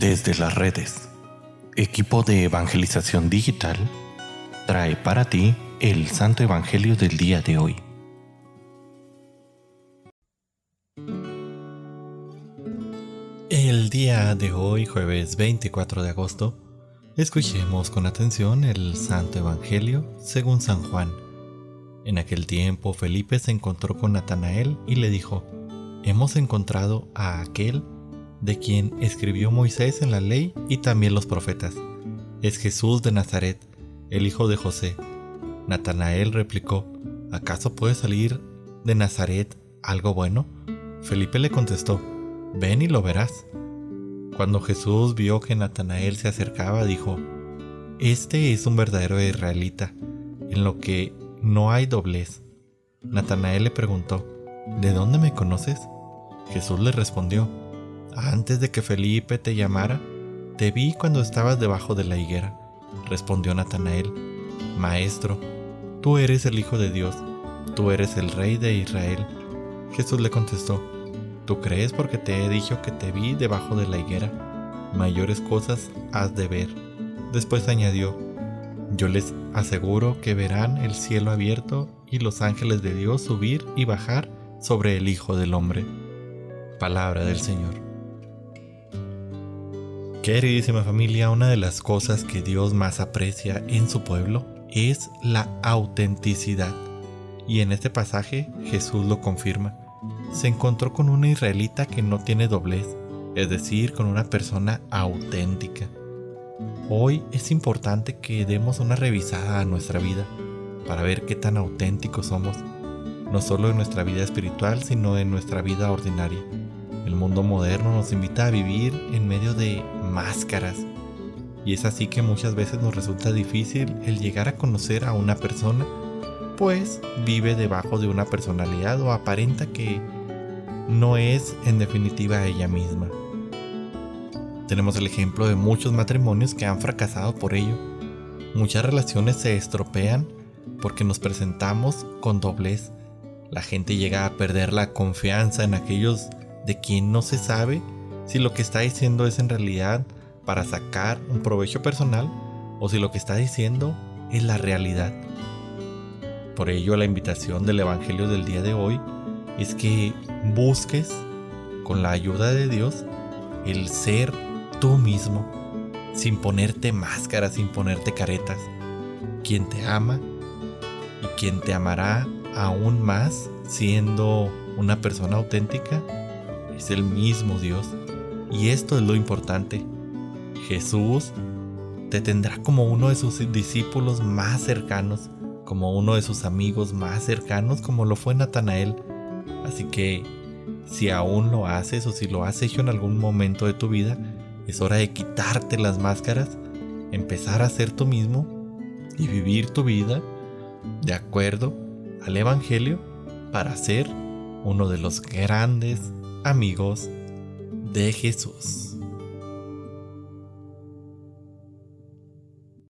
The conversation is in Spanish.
Desde las redes, equipo de evangelización digital trae para ti el Santo Evangelio del día de hoy. El día de hoy, jueves 24 de agosto, escuchemos con atención el Santo Evangelio según San Juan. En aquel tiempo Felipe se encontró con Natanael y le dijo, Hemos encontrado a aquel de quien escribió Moisés en la ley y también los profetas. Es Jesús de Nazaret, el hijo de José. Natanael replicó, ¿acaso puede salir de Nazaret algo bueno? Felipe le contestó, ven y lo verás. Cuando Jesús vio que Natanael se acercaba, dijo, Este es un verdadero israelita, en lo que no hay doblez. Natanael le preguntó, ¿De dónde me conoces? Jesús le respondió, antes de que Felipe te llamara, te vi cuando estabas debajo de la higuera. Respondió Natanael, Maestro, tú eres el Hijo de Dios, tú eres el Rey de Israel. Jesús le contestó, Tú crees porque te he dicho que te vi debajo de la higuera. Mayores cosas has de ver. Después añadió, Yo les aseguro que verán el cielo abierto y los ángeles de Dios subir y bajar sobre el Hijo del Hombre. Palabra del Señor. Queridísima familia, una de las cosas que Dios más aprecia en su pueblo es la autenticidad. Y en este pasaje Jesús lo confirma. Se encontró con una israelita que no tiene doblez, es decir, con una persona auténtica. Hoy es importante que demos una revisada a nuestra vida para ver qué tan auténticos somos, no solo en nuestra vida espiritual, sino en nuestra vida ordinaria. El mundo moderno nos invita a vivir en medio de máscaras. Y es así que muchas veces nos resulta difícil el llegar a conocer a una persona, pues vive debajo de una personalidad o aparenta que no es en definitiva ella misma. Tenemos el ejemplo de muchos matrimonios que han fracasado por ello. Muchas relaciones se estropean porque nos presentamos con doblez. La gente llega a perder la confianza en aquellos de quien no se sabe si lo que está diciendo es en realidad para sacar un provecho personal o si lo que está diciendo es la realidad. Por ello la invitación del Evangelio del día de hoy es que busques con la ayuda de Dios el ser tú mismo, sin ponerte máscaras, sin ponerte caretas. Quien te ama y quien te amará aún más siendo una persona auténtica es el mismo Dios. Y esto es lo importante. Jesús te tendrá como uno de sus discípulos más cercanos, como uno de sus amigos más cercanos, como lo fue Natanael. Así que si aún lo haces o si lo has hecho en algún momento de tu vida, es hora de quitarte las máscaras, empezar a ser tú mismo y vivir tu vida de acuerdo al Evangelio para ser uno de los grandes amigos de Jesús.